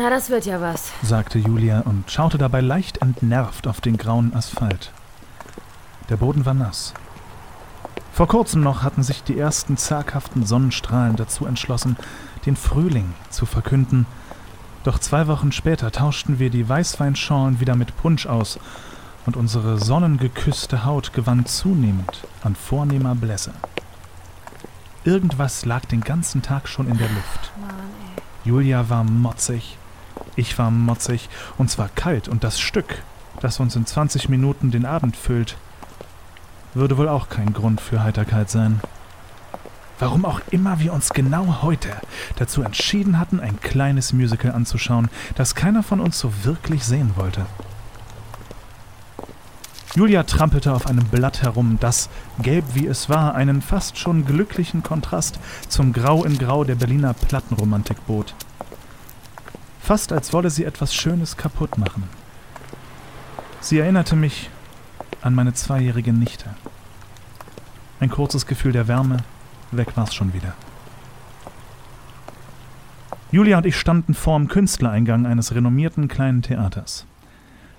Na, das wird ja was, sagte Julia und schaute dabei leicht entnervt auf den grauen Asphalt. Der Boden war nass. Vor kurzem noch hatten sich die ersten zaghaften Sonnenstrahlen dazu entschlossen, den Frühling zu verkünden. Doch zwei Wochen später tauschten wir die Weißweinschorlen wieder mit Punsch aus und unsere sonnengeküsste Haut gewann zunehmend an vornehmer Blässe. Irgendwas lag den ganzen Tag schon in der Luft. Julia war motzig, ich war motzig, und zwar kalt, und das Stück, das uns in 20 Minuten den Abend füllt, würde wohl auch kein Grund für Heiterkeit sein. Warum auch immer wir uns genau heute dazu entschieden hatten, ein kleines Musical anzuschauen, das keiner von uns so wirklich sehen wollte. Julia trampelte auf einem Blatt herum, das, gelb wie es war, einen fast schon glücklichen Kontrast zum Grau in Grau der Berliner Plattenromantik bot. Fast als wolle sie etwas Schönes kaputt machen. Sie erinnerte mich an meine zweijährige Nichte. Ein kurzes Gefühl der Wärme, weg war's schon wieder. Julia und ich standen vorm Künstlereingang eines renommierten kleinen Theaters.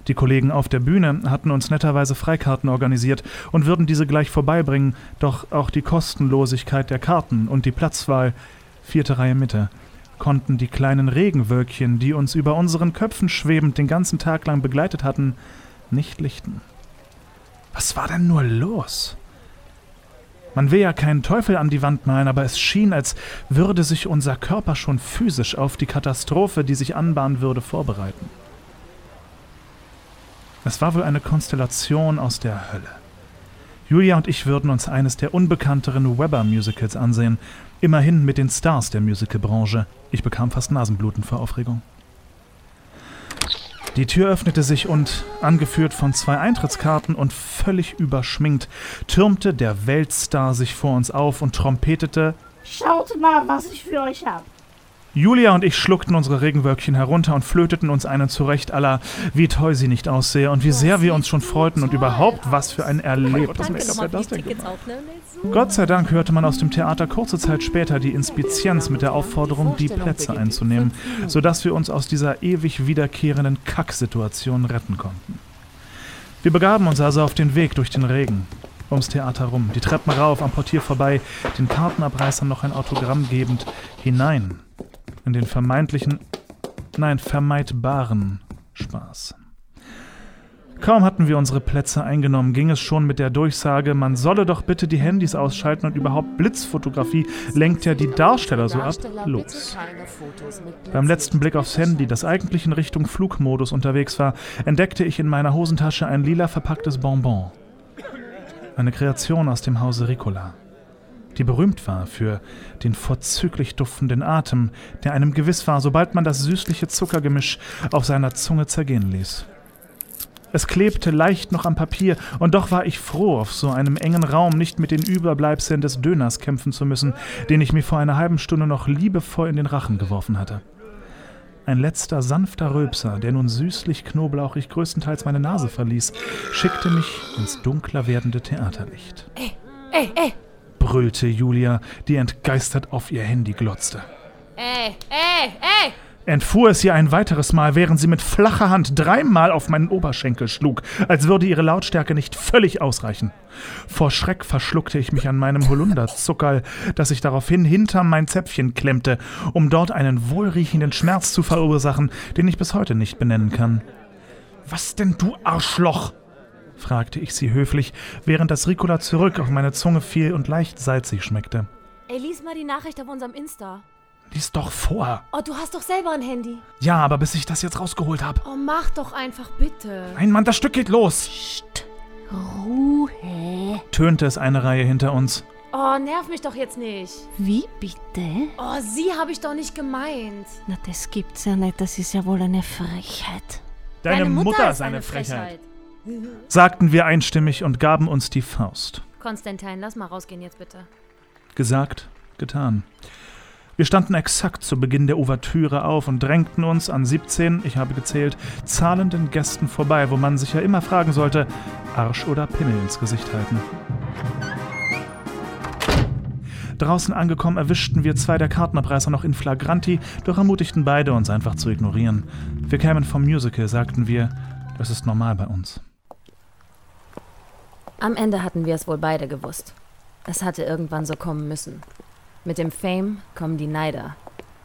Die Kollegen auf der Bühne hatten uns netterweise Freikarten organisiert und würden diese gleich vorbeibringen, doch auch die Kostenlosigkeit der Karten und die Platzwahl, vierte Reihe Mitte, konnten die kleinen Regenwölkchen, die uns über unseren Köpfen schwebend den ganzen Tag lang begleitet hatten, nicht lichten. Was war denn nur los? Man will ja keinen Teufel an die Wand malen, aber es schien, als würde sich unser Körper schon physisch auf die Katastrophe, die sich anbahnen würde, vorbereiten. Es war wohl eine Konstellation aus der Hölle. Julia und ich würden uns eines der unbekannteren Weber-Musicals ansehen, immerhin mit den Stars der Musicalbranche. Ich bekam fast Nasenbluten vor Aufregung. Die Tür öffnete sich und, angeführt von zwei Eintrittskarten und völlig überschminkt, türmte der Weltstar sich vor uns auf und trompetete Schaut mal, was ich für euch hab. Julia und ich schluckten unsere Regenwölkchen herunter und flöteten uns einen zurecht aller, wie toll sie nicht aussehe und wie sehr wir uns schon freuten und überhaupt was für ein Erlebnis. Gott sei Dank hörte man aus dem Theater kurze Zeit später die Inspizienz mit der Aufforderung, die Plätze einzunehmen, sodass wir uns aus dieser ewig wiederkehrenden Kacksituation retten konnten. Wir begaben uns also auf den Weg durch den Regen, ums Theater rum, die Treppen rauf, am Portier vorbei, den Kartenabreißern noch ein Autogramm gebend, hinein in den vermeintlichen, nein, vermeidbaren Spaß. Kaum hatten wir unsere Plätze eingenommen, ging es schon mit der Durchsage, man solle doch bitte die Handys ausschalten und überhaupt Blitzfotografie lenkt ja die Darsteller so ab, los. Beim letzten Blick aufs Handy, das eigentlich in Richtung Flugmodus unterwegs war, entdeckte ich in meiner Hosentasche ein lila verpacktes Bonbon. Eine Kreation aus dem Hause Ricola die berühmt war für den vorzüglich duftenden Atem, der einem gewiss war, sobald man das süßliche Zuckergemisch auf seiner Zunge zergehen ließ. Es klebte leicht noch am Papier, und doch war ich froh, auf so einem engen Raum nicht mit den Überbleibseln des Döners kämpfen zu müssen, den ich mir vor einer halben Stunde noch liebevoll in den Rachen geworfen hatte. Ein letzter sanfter Rülpser, der nun süßlich knoblauchig größtenteils meine Nase verließ, schickte mich ins dunkler werdende Theaterlicht. Ey, ey, ey, brüllte Julia, die entgeistert auf ihr Handy glotzte. Ey, ey, ey! Entfuhr es ihr ein weiteres Mal, während sie mit flacher Hand dreimal auf meinen Oberschenkel schlug, als würde ihre Lautstärke nicht völlig ausreichen. Vor Schreck verschluckte ich mich an meinem Holunderzuckerl, das sich daraufhin hinter mein Zäpfchen klemmte, um dort einen wohlriechenden Schmerz zu verursachen, den ich bis heute nicht benennen kann. Was denn, du Arschloch? Fragte ich sie höflich, während das Ricola zurück auf meine Zunge fiel und leicht salzig schmeckte. Ey, lies mal die Nachricht auf unserem Insta. Lies doch vor. Oh, du hast doch selber ein Handy. Ja, aber bis ich das jetzt rausgeholt habe. Oh, mach doch einfach bitte. Nein, Mann, das Stück geht los. Psst. Ruhe. Tönte es eine Reihe hinter uns. Oh, nerv mich doch jetzt nicht. Wie bitte? Oh, sie habe ich doch nicht gemeint. Na, das gibt's ja nicht. Das ist ja wohl eine Frechheit. Deine, Mutter, ist eine Frechheit sagten wir einstimmig und gaben uns die Faust. Konstantin, lass mal rausgehen jetzt bitte. Gesagt, getan. Wir standen exakt zu Beginn der Ouvertüre auf und drängten uns an 17, ich habe gezählt, zahlenden Gästen vorbei, wo man sich ja immer fragen sollte, Arsch oder Pimmel ins Gesicht halten. Draußen angekommen erwischten wir zwei der Kartenabreißer noch in Flagranti, doch ermutigten beide, uns einfach zu ignorieren. Wir kämen vom Musical, sagten wir. Das ist normal bei uns. Am Ende hatten wir es wohl beide gewusst. Es hatte irgendwann so kommen müssen. Mit dem Fame kommen die Neider.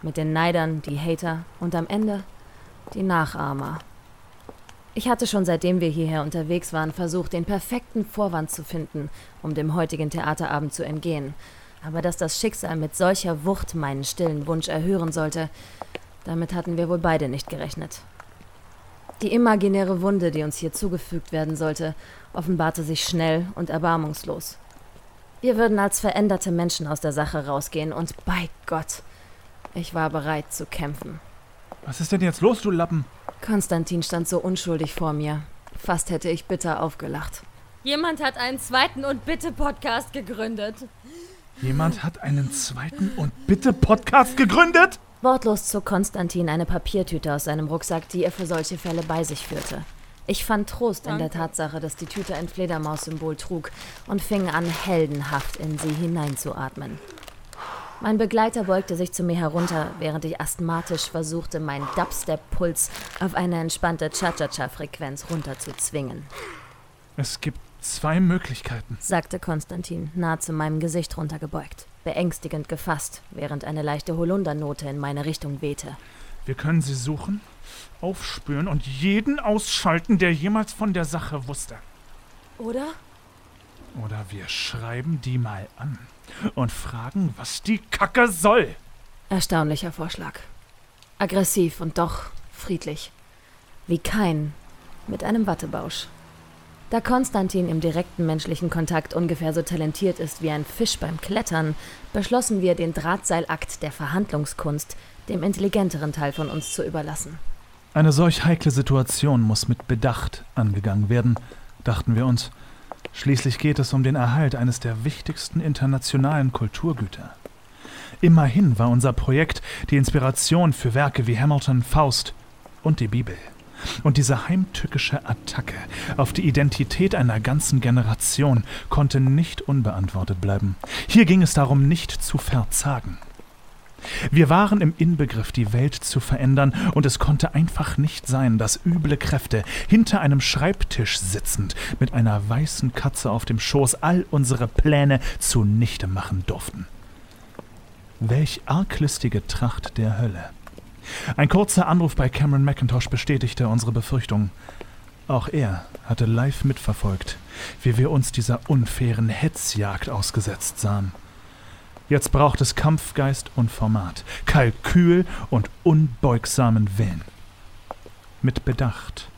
Mit den Neidern die Hater und am Ende die Nachahmer. Ich hatte schon seitdem wir hierher unterwegs waren versucht, den perfekten Vorwand zu finden, um dem heutigen Theaterabend zu entgehen. Aber dass das Schicksal mit solcher Wucht meinen stillen Wunsch erhören sollte, damit hatten wir wohl beide nicht gerechnet. Die imaginäre Wunde, die uns hier zugefügt werden sollte, offenbarte sich schnell und erbarmungslos. Wir würden als veränderte Menschen aus der Sache rausgehen und bei Gott, ich war bereit zu kämpfen. Was ist denn jetzt los, du Lappen? Konstantin stand so unschuldig vor mir. Fast hätte ich bitter aufgelacht. Jemand hat einen zweiten und bitte Podcast gegründet. Jemand hat einen zweiten und bitte Podcast gegründet? Wortlos zog Konstantin eine Papiertüte aus seinem Rucksack, die er für solche Fälle bei sich führte. Ich fand Trost in der Tatsache, dass die Tüte ein Fledermaus-Symbol trug und fing an, heldenhaft in sie hineinzuatmen. Mein Begleiter beugte sich zu mir herunter, während ich asthmatisch versuchte, meinen Dubstep-Puls auf eine entspannte Cha-Cha-Cha-Frequenz runterzuzwingen. Es gibt zwei Möglichkeiten, sagte Konstantin, nah zu meinem Gesicht runtergebeugt, beängstigend gefasst, während eine leichte Holundernote in meine Richtung wehte. Wir können sie suchen, aufspüren und jeden ausschalten, der jemals von der Sache wusste. Oder? Oder wir schreiben die mal an und fragen, was die Kacke soll. Erstaunlicher Vorschlag. Aggressiv und doch friedlich. Wie kein mit einem Wattebausch. Da Konstantin im direkten menschlichen Kontakt ungefähr so talentiert ist wie ein Fisch beim Klettern, beschlossen wir, den Drahtseilakt der Verhandlungskunst dem intelligenteren Teil von uns zu überlassen. Eine solch heikle Situation muss mit Bedacht angegangen werden, dachten wir uns. Schließlich geht es um den Erhalt eines der wichtigsten internationalen Kulturgüter. Immerhin war unser Projekt die Inspiration für Werke wie Hamilton, Faust und die Bibel. Und diese heimtückische Attacke auf die Identität einer ganzen Generation konnte nicht unbeantwortet bleiben. Hier ging es darum, nicht zu verzagen. Wir waren im Inbegriff, die Welt zu verändern, und es konnte einfach nicht sein, dass üble Kräfte hinter einem Schreibtisch sitzend mit einer weißen Katze auf dem Schoß all unsere Pläne zunichte machen durften. Welch arglistige Tracht der Hölle. Ein kurzer Anruf bei Cameron McIntosh bestätigte unsere Befürchtungen. Auch er hatte live mitverfolgt, wie wir uns dieser unfairen Hetzjagd ausgesetzt sahen. Jetzt braucht es Kampfgeist und Format, Kalkül und unbeugsamen Willen. Mit Bedacht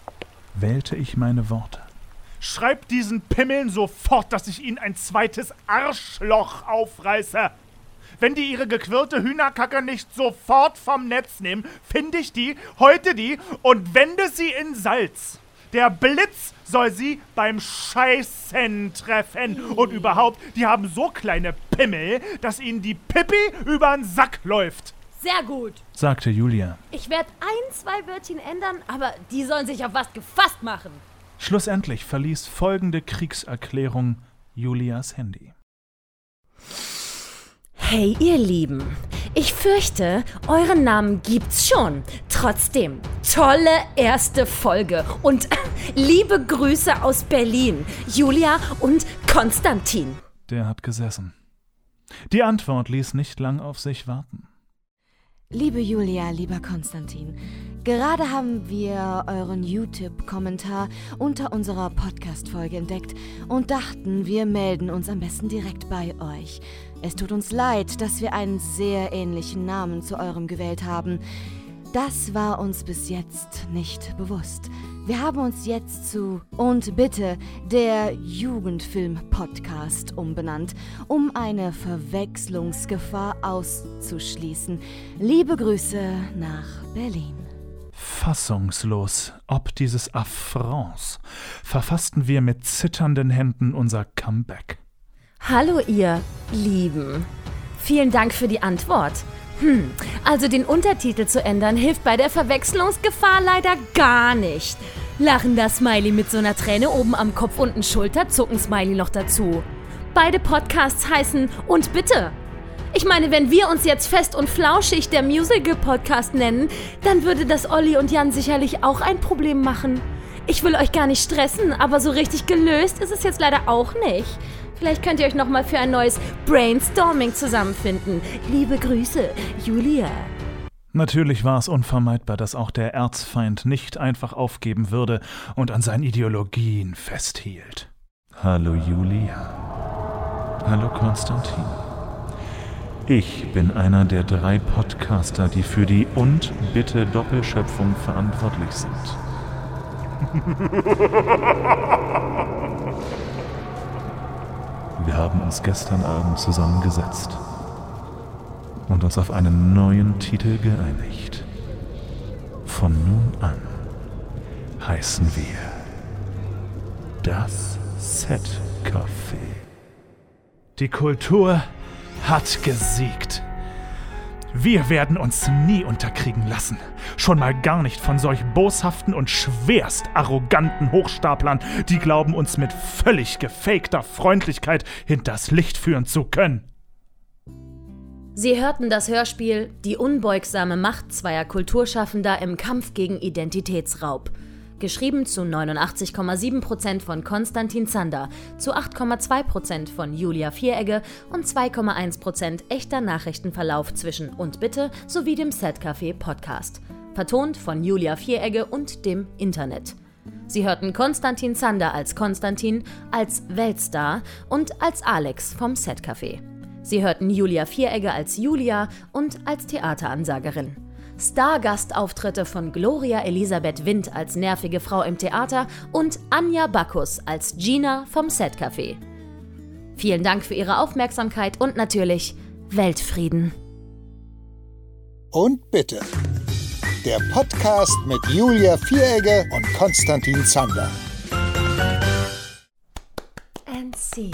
wählte ich meine Worte. Schreibt diesen Pimmeln sofort, dass ich ihnen ein zweites Arschloch aufreiße. Wenn die ihre gequirlte Hühnerkacke nicht sofort vom Netz nehmen, finde ich die, heute die und wende sie in Salz. Der Blitz soll sie beim Scheißen treffen. Und überhaupt, die haben so kleine Pimmel, dass ihnen die Pippi übern Sack läuft. Sehr gut, sagte Julia. Ich werde ein, zwei Wörtchen ändern, aber die sollen sich auf was gefasst machen. Schlussendlich verließ folgende Kriegserklärung Julias Handy. Hey, ihr Lieben. Ich fürchte, euren Namen gibt's schon. Trotzdem, tolle erste Folge und liebe Grüße aus Berlin, Julia und Konstantin. Der hat gesessen. Die Antwort ließ nicht lang auf sich warten. Liebe Julia, lieber Konstantin, gerade haben wir euren YouTube-Kommentar unter unserer Podcast-Folge entdeckt und dachten, wir melden uns am besten direkt bei euch. Es tut uns leid, dass wir einen sehr ähnlichen Namen zu eurem gewählt haben. Das war uns bis jetzt nicht bewusst. Wir haben uns jetzt zu Und bitte der Jugendfilm-Podcast umbenannt, um eine Verwechslungsgefahr auszuschließen. Liebe Grüße nach Berlin. Fassungslos ob dieses Affronts verfassten wir mit zitternden Händen unser Comeback. Hallo ihr Lieben. Vielen Dank für die Antwort. Hm, also den Untertitel zu ändern hilft bei der Verwechslungsgefahr leider gar nicht. Lachender Smiley mit so einer Träne oben am Kopf und ein Schulterzucken Smiley noch dazu. Beide Podcasts heißen Und bitte. Ich meine, wenn wir uns jetzt fest und flauschig der Musical-Podcast nennen, dann würde das Olli und Jan sicherlich auch ein Problem machen. Ich will euch gar nicht stressen, aber so richtig gelöst ist es jetzt leider auch nicht. Vielleicht könnt ihr euch nochmal für ein neues Brainstorming zusammenfinden. Liebe Grüße, Julia. Natürlich war es unvermeidbar, dass auch der Erzfeind nicht einfach aufgeben würde und an seinen Ideologien festhielt. Hallo Julia. Hallo Konstantin. Ich bin einer der drei Podcaster, die für die und bitte Doppelschöpfung verantwortlich sind. Wir haben uns gestern Abend zusammengesetzt und uns auf einen neuen Titel geeinigt. Von nun an heißen wir das Set Café. Die Kultur hat gesiegt. Wir werden uns nie unterkriegen lassen. Schon mal gar nicht von solch boshaften und schwerst arroganten Hochstaplern, die glauben, uns mit völlig gefakter Freundlichkeit hinters Licht führen zu können. Sie hörten das Hörspiel Die unbeugsame Macht zweier Kulturschaffender im Kampf gegen Identitätsraub geschrieben zu 89,7% von Konstantin Zander, zu 8,2% von Julia Vieregge und 2,1% echter Nachrichtenverlauf zwischen Und Bitte sowie dem Setcafé Podcast. Vertont von Julia Vieregge und dem Internet. Sie hörten Konstantin Zander als Konstantin, als Weltstar und als Alex vom Setcafé. Sie hörten Julia Vieregge als Julia und als Theateransagerin. Stargastauftritte von Gloria Elisabeth Wind als nervige Frau im Theater und Anja Bacchus als Gina vom Setcafé. Vielen Dank für Ihre Aufmerksamkeit und natürlich Weltfrieden. Und bitte. Der Podcast mit Julia Vieregge und Konstantin Zander. And scene.